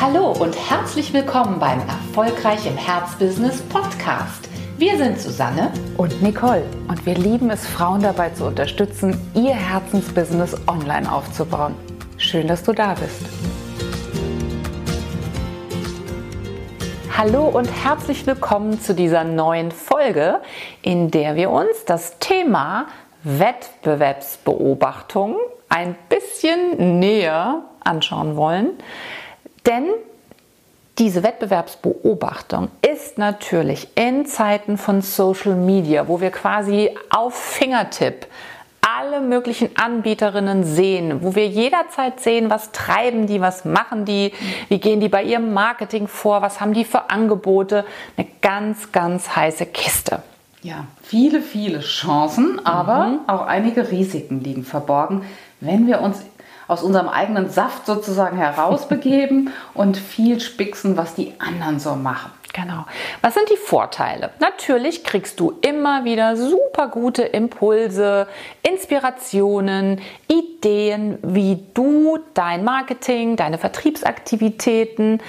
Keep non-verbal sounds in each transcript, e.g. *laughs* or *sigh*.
Hallo und herzlich willkommen beim Erfolgreich im Herzbusiness Podcast. Wir sind Susanne und Nicole und wir lieben es, Frauen dabei zu unterstützen, ihr Herzensbusiness online aufzubauen. Schön, dass du da bist. Hallo und herzlich willkommen zu dieser neuen Folge, in der wir uns das Thema Wettbewerbsbeobachtung ein bisschen näher anschauen wollen. Denn diese Wettbewerbsbeobachtung ist natürlich in Zeiten von Social Media, wo wir quasi auf Fingertipp alle möglichen Anbieterinnen sehen, wo wir jederzeit sehen, was treiben die, was machen die, wie gehen die bei ihrem Marketing vor, was haben die für Angebote. Eine ganz, ganz heiße Kiste. Ja, viele, viele Chancen, aber mhm. auch einige Risiken liegen verborgen, wenn wir uns aus unserem eigenen Saft sozusagen herausbegeben *laughs* und viel spixen, was die anderen so machen. Genau. Was sind die Vorteile? Natürlich kriegst du immer wieder super gute Impulse, Inspirationen, Ideen, wie du dein Marketing, deine Vertriebsaktivitäten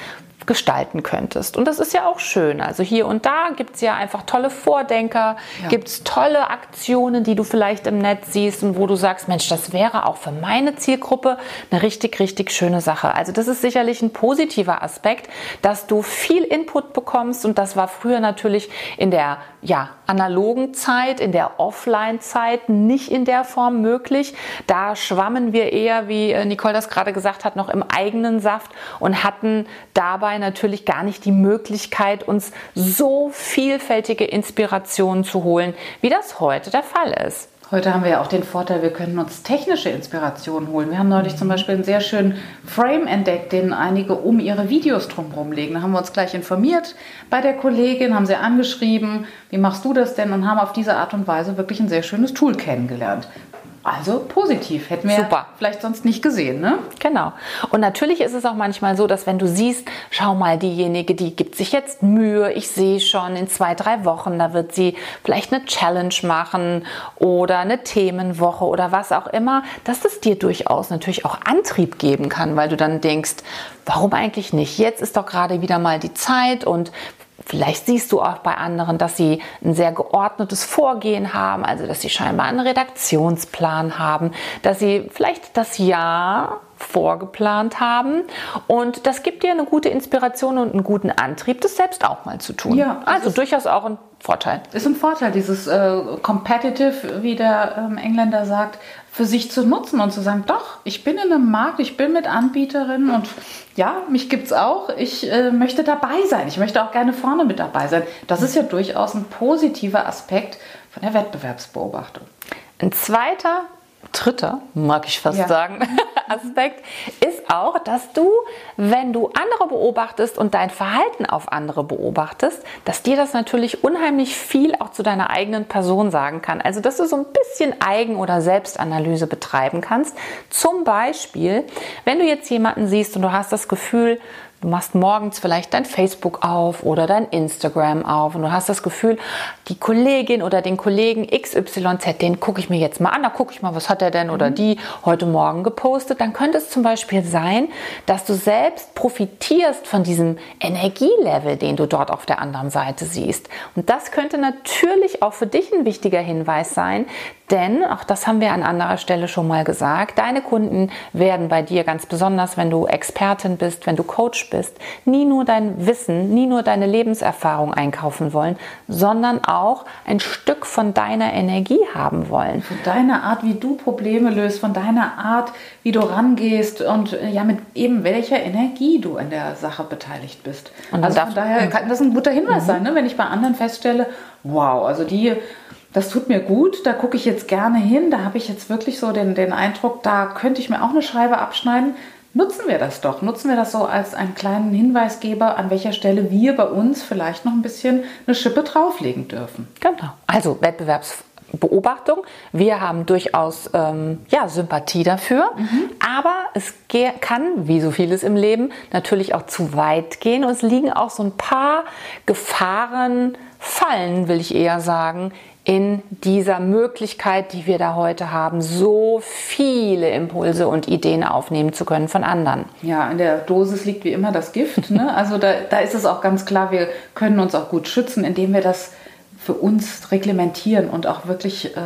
gestalten könntest. Und das ist ja auch schön. Also hier und da gibt es ja einfach tolle Vordenker, ja. gibt es tolle Aktionen, die du vielleicht im Netz siehst und wo du sagst, Mensch, das wäre auch für meine Zielgruppe eine richtig, richtig schöne Sache. Also das ist sicherlich ein positiver Aspekt, dass du viel Input bekommst und das war früher natürlich in der ja, analogen Zeit, in der Offline-Zeit nicht in der Form möglich. Da schwammen wir eher, wie äh, Nicole das gerade gesagt hat, noch im eigenen Saft und hatten dabei natürlich gar nicht die Möglichkeit, uns so vielfältige Inspirationen zu holen, wie das heute der Fall ist. Heute haben wir ja auch den Vorteil, wir können uns technische Inspirationen holen. Wir haben neulich zum Beispiel einen sehr schönen Frame entdeckt, den einige um ihre Videos drumherum legen. Da haben wir uns gleich informiert bei der Kollegin, haben sie angeschrieben, wie machst du das denn? Und haben auf diese Art und Weise wirklich ein sehr schönes Tool kennengelernt. Also positiv, hätten wir Super. vielleicht sonst nicht gesehen, ne? Genau. Und natürlich ist es auch manchmal so, dass wenn du siehst, schau mal, diejenige, die gibt sich jetzt Mühe, ich sehe schon in zwei, drei Wochen, da wird sie vielleicht eine Challenge machen oder eine Themenwoche oder was auch immer, dass das dir durchaus natürlich auch Antrieb geben kann, weil du dann denkst, warum eigentlich nicht? Jetzt ist doch gerade wieder mal die Zeit und Vielleicht siehst du auch bei anderen, dass sie ein sehr geordnetes Vorgehen haben, also dass sie scheinbar einen Redaktionsplan haben, dass sie vielleicht das Jahr vorgeplant haben. Und das gibt dir eine gute Inspiration und einen guten Antrieb, das selbst auch mal zu tun. Ja, also durchaus auch ein Vorteil. Ist ein Vorteil, dieses äh, Competitive, wie der ähm, Engländer sagt, für sich zu nutzen und zu sagen, doch, ich bin in einem Markt, ich bin mit Anbieterinnen und ja, mich gibt es auch. Ich äh, möchte dabei sein. Ich möchte auch gerne vorne mit dabei sein. Das ist ja durchaus ein positiver Aspekt von der Wettbewerbsbeobachtung. Ein zweiter dritter, mag ich fast ja. sagen, *laughs* Aspekt ist auch, dass du, wenn du andere beobachtest und dein Verhalten auf andere beobachtest, dass dir das natürlich unheimlich viel auch zu deiner eigenen Person sagen kann. Also, dass du so ein bisschen Eigen- oder Selbstanalyse betreiben kannst. Zum Beispiel, wenn du jetzt jemanden siehst und du hast das Gefühl, Du machst morgens vielleicht dein Facebook auf oder dein Instagram auf und du hast das Gefühl, die Kollegin oder den Kollegen XYZ, den gucke ich mir jetzt mal an, da gucke ich mal, was hat er denn oder mhm. die heute Morgen gepostet. Dann könnte es zum Beispiel sein, dass du selbst profitierst von diesem Energielevel, den du dort auf der anderen Seite siehst. Und das könnte natürlich auch für dich ein wichtiger Hinweis sein, denn, auch das haben wir an anderer Stelle schon mal gesagt, deine Kunden werden bei dir ganz besonders, wenn du Expertin bist, wenn du Coach bist, nie nur dein Wissen, nie nur deine Lebenserfahrung einkaufen wollen, sondern auch ein Stück von deiner Energie haben wollen. Von deiner Art, wie du Probleme löst, von deiner Art, wie du rangehst und äh, ja, mit eben welcher Energie du an der Sache beteiligt bist. Und also von daher kann das ein guter Hinweis mhm. sein, ne? wenn ich bei anderen feststelle, wow, also die das tut mir gut, da gucke ich jetzt gerne hin, da habe ich jetzt wirklich so den, den Eindruck, da könnte ich mir auch eine Scheibe abschneiden. Nutzen wir das doch, nutzen wir das so als einen kleinen Hinweisgeber, an welcher Stelle wir bei uns vielleicht noch ein bisschen eine Schippe drauflegen dürfen. Genau. Also Wettbewerbs Beobachtung. Wir haben durchaus ähm, ja, Sympathie dafür, mhm. aber es kann, wie so vieles im Leben, natürlich auch zu weit gehen und es liegen auch so ein paar Gefahren, Fallen, will ich eher sagen, in dieser Möglichkeit, die wir da heute haben, so viele Impulse und Ideen aufnehmen zu können von anderen. Ja, in der Dosis liegt wie immer das Gift. Ne? Also da, da ist es auch ganz klar, wir können uns auch gut schützen, indem wir das für uns reglementieren und auch wirklich äh,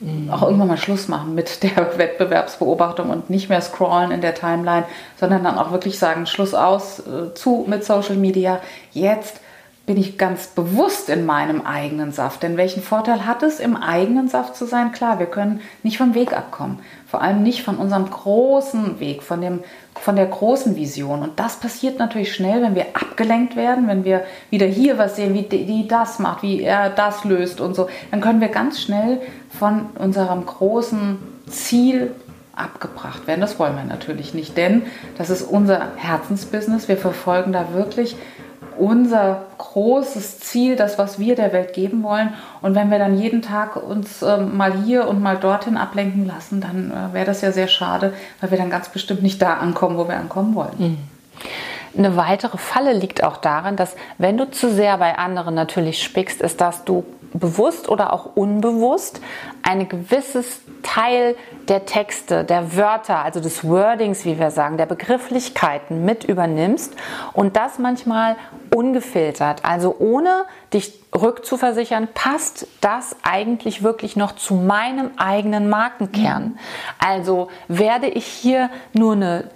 mhm. auch irgendwann mal Schluss machen mit der *laughs* Wettbewerbsbeobachtung und nicht mehr scrollen in der Timeline, sondern dann auch wirklich sagen, Schluss aus, äh, zu mit Social Media. Jetzt bin ich ganz bewusst in meinem eigenen Saft. Denn welchen Vorteil hat es, im eigenen Saft zu sein? Klar, wir können nicht vom Weg abkommen. Vor allem nicht von unserem großen Weg, von, dem, von der großen Vision. Und das passiert natürlich schnell, wenn wir abgelenkt werden, wenn wir wieder hier was sehen, wie die, die das macht, wie er das löst und so. Dann können wir ganz schnell von unserem großen Ziel abgebracht werden. Das wollen wir natürlich nicht, denn das ist unser Herzensbusiness. Wir verfolgen da wirklich unser großes Ziel, das, was wir der Welt geben wollen. Und wenn wir dann jeden Tag uns äh, mal hier und mal dorthin ablenken lassen, dann äh, wäre das ja sehr schade, weil wir dann ganz bestimmt nicht da ankommen, wo wir ankommen wollen. Mhm. Eine weitere Falle liegt auch darin, dass wenn du zu sehr bei anderen natürlich spickst, ist, dass du bewusst oder auch unbewusst ein gewisses Teil der Texte, der Wörter, also des Wordings, wie wir sagen, der Begrifflichkeiten mit übernimmst und das manchmal ungefiltert, also ohne dich rückzuversichern, passt das eigentlich wirklich noch zu meinem eigenen Markenkern? Also werde ich hier nur eine,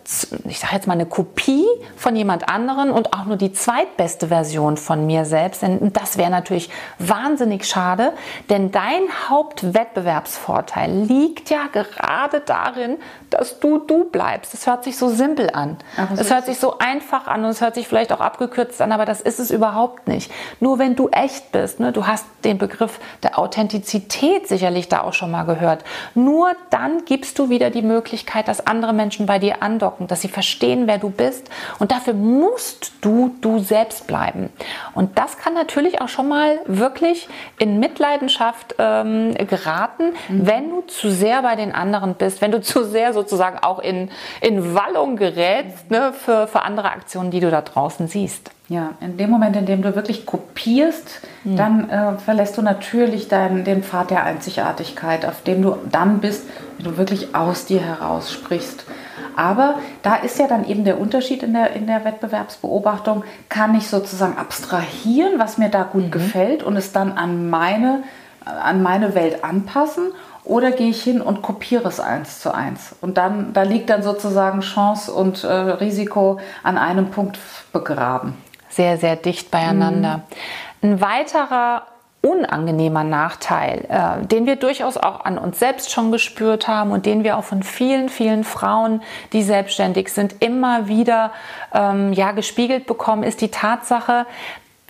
ich sage jetzt mal eine Kopie von jemand anderen und auch nur die zweitbeste Version von mir selbst, denn das wäre natürlich wahnsinnig schade, denn dein Hauptwettbewerbsvorteil liegt ja gerade darin, dass du du bleibst. Es hört sich so simpel an. Es hört sich so einfach an und es hört sich vielleicht auch abgekürzt an, aber das ist es überhaupt nicht. Nur wenn du echt bist, ne, du hast den Begriff der Authentizität sicherlich da auch schon mal gehört. Nur dann gibst du wieder die Möglichkeit, dass andere Menschen bei dir andocken, dass sie verstehen, wer du bist. Und dafür musst du du selbst bleiben. Und das kann natürlich auch schon mal wirklich in Mitleidenschaft ähm, geraten, mhm. wenn du zu sehr bei den anderen bist, wenn du zu sehr sozusagen auch in, in Wallung gerätst ne, für, für andere Aktionen, die du da draußen siehst. Ja, in dem Moment, in dem du wirklich kopierst, mhm. dann äh, verlässt du natürlich deinen, den Pfad der Einzigartigkeit, auf dem du dann bist, wenn du wirklich aus dir heraus sprichst. Aber da ist ja dann eben der Unterschied in der, in der Wettbewerbsbeobachtung, kann ich sozusagen abstrahieren, was mir da gut mhm. gefällt und es dann an meine, an meine Welt anpassen oder gehe ich hin und kopiere es eins zu eins? Und dann, da liegt dann sozusagen Chance und äh, Risiko an einem Punkt begraben sehr, sehr dicht beieinander. Mhm. Ein weiterer unangenehmer Nachteil, äh, den wir durchaus auch an uns selbst schon gespürt haben und den wir auch von vielen, vielen Frauen, die selbstständig sind, immer wieder ähm, ja, gespiegelt bekommen, ist die Tatsache,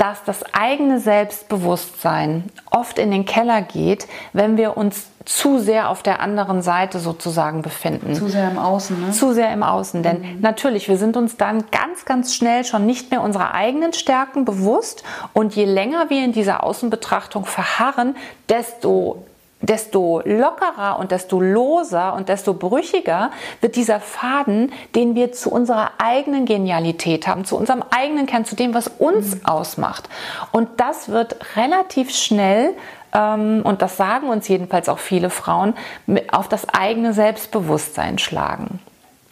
dass das eigene Selbstbewusstsein oft in den Keller geht, wenn wir uns zu sehr auf der anderen Seite sozusagen befinden. Zu sehr im Außen, ne? Zu sehr im Außen. Denn mhm. natürlich, wir sind uns dann ganz, ganz schnell schon nicht mehr unserer eigenen Stärken bewusst. Und je länger wir in dieser Außenbetrachtung verharren, desto desto lockerer und desto loser und desto brüchiger wird dieser Faden, den wir zu unserer eigenen Genialität haben, zu unserem eigenen Kern, zu dem, was uns mhm. ausmacht. Und das wird relativ schnell ähm, und das sagen uns jedenfalls auch viele Frauen, auf das eigene Selbstbewusstsein schlagen.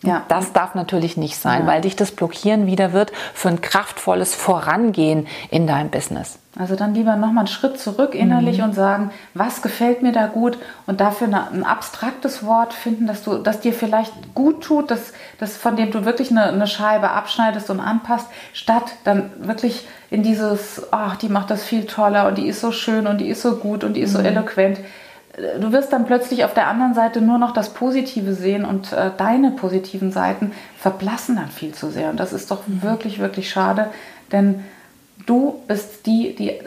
Ja. Das darf natürlich nicht sein, ja. weil dich das blockieren wieder wird für ein kraftvolles Vorangehen in deinem Business. Also dann lieber nochmal einen Schritt zurück innerlich mhm. und sagen, was gefällt mir da gut und dafür ein abstraktes Wort finden, dass du, das dir vielleicht gut tut, das, das von dem du wirklich eine, eine Scheibe abschneidest und anpasst, statt dann wirklich in dieses, ach, die macht das viel toller und die ist so schön und die ist so gut und die ist mhm. so eloquent. Du wirst dann plötzlich auf der anderen Seite nur noch das Positive sehen und äh, deine positiven Seiten verblassen dann viel zu sehr. Und das ist doch mhm. wirklich, wirklich schade, denn du bist die, die äh,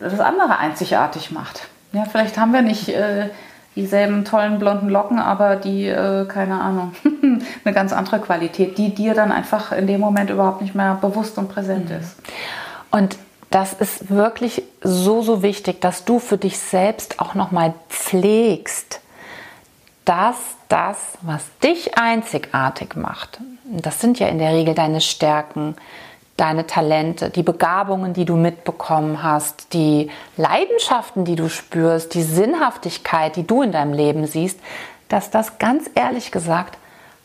das andere einzigartig macht. Ja, vielleicht haben wir nicht äh, dieselben tollen blonden Locken, aber die, äh, keine Ahnung, *laughs* eine ganz andere Qualität, die dir dann einfach in dem Moment überhaupt nicht mehr bewusst und präsent mhm. ist. Und das ist wirklich so, so wichtig, dass du für dich selbst auch nochmal pflegst, dass das, was dich einzigartig macht, das sind ja in der Regel deine Stärken, deine Talente, die Begabungen, die du mitbekommen hast, die Leidenschaften, die du spürst, die Sinnhaftigkeit, die du in deinem Leben siehst, dass das ganz ehrlich gesagt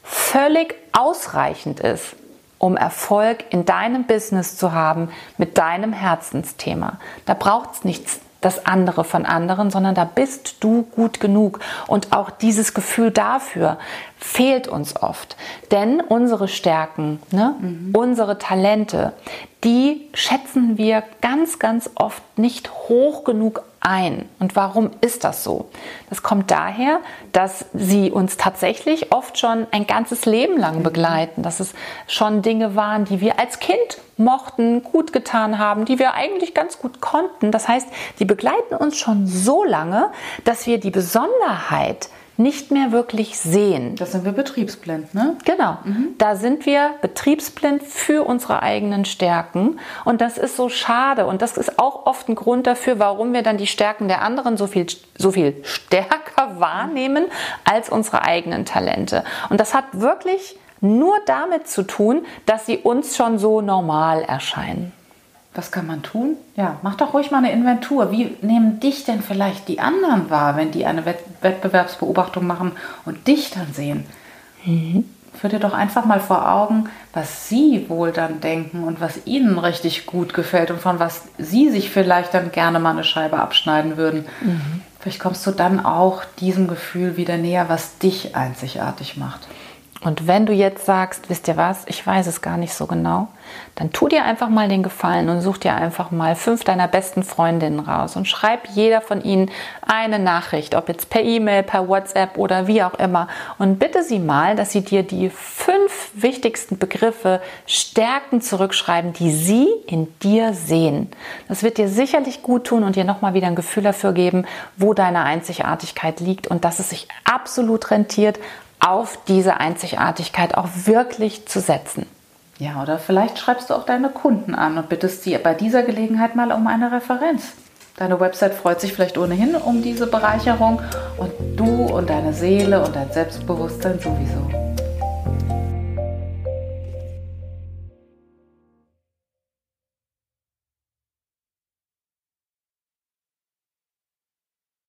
völlig ausreichend ist, um Erfolg in deinem Business zu haben mit deinem Herzensthema. Da braucht es nichts das andere von anderen, sondern da bist du gut genug. Und auch dieses Gefühl dafür fehlt uns oft. Denn unsere Stärken, ne, mhm. unsere Talente, die schätzen wir ganz, ganz oft nicht hoch genug ein. Und warum ist das so? Das kommt daher, dass sie uns tatsächlich oft schon ein ganzes Leben lang begleiten, dass es schon Dinge waren, die wir als Kind mochten, gut getan haben, die wir eigentlich ganz gut konnten. Das heißt, die begleiten uns schon so lange, dass wir die Besonderheit nicht mehr wirklich sehen. Da sind wir betriebsblind, ne? Genau. Mhm. Da sind wir betriebsblind für unsere eigenen Stärken. Und das ist so schade. Und das ist auch oft ein Grund dafür, warum wir dann die Stärken der anderen so viel, so viel stärker *laughs* wahrnehmen als unsere eigenen Talente. Und das hat wirklich nur damit zu tun, dass sie uns schon so normal erscheinen. Was kann man tun? Ja, mach doch ruhig mal eine Inventur. Wie nehmen dich denn vielleicht die anderen wahr, wenn die eine Wettbewerbsbeobachtung machen und dich dann sehen? Mhm. Führ dir doch einfach mal vor Augen, was sie wohl dann denken und was ihnen richtig gut gefällt und von was sie sich vielleicht dann gerne mal eine Scheibe abschneiden würden. Mhm. Vielleicht kommst du dann auch diesem Gefühl wieder näher, was dich einzigartig macht. Und wenn du jetzt sagst, wisst ihr was, ich weiß es gar nicht so genau, dann tu dir einfach mal den Gefallen und such dir einfach mal fünf deiner besten Freundinnen raus und schreib jeder von ihnen eine Nachricht, ob jetzt per E-Mail, per WhatsApp oder wie auch immer. Und bitte sie mal, dass sie dir die fünf wichtigsten Begriffe, Stärken zurückschreiben, die sie in dir sehen. Das wird dir sicherlich gut tun und dir nochmal wieder ein Gefühl dafür geben, wo deine Einzigartigkeit liegt und dass es sich absolut rentiert, auf diese Einzigartigkeit auch wirklich zu setzen. Ja, oder vielleicht schreibst du auch deine Kunden an und bittest sie bei dieser Gelegenheit mal um eine Referenz. Deine Website freut sich vielleicht ohnehin um diese Bereicherung und du und deine Seele und dein Selbstbewusstsein sowieso.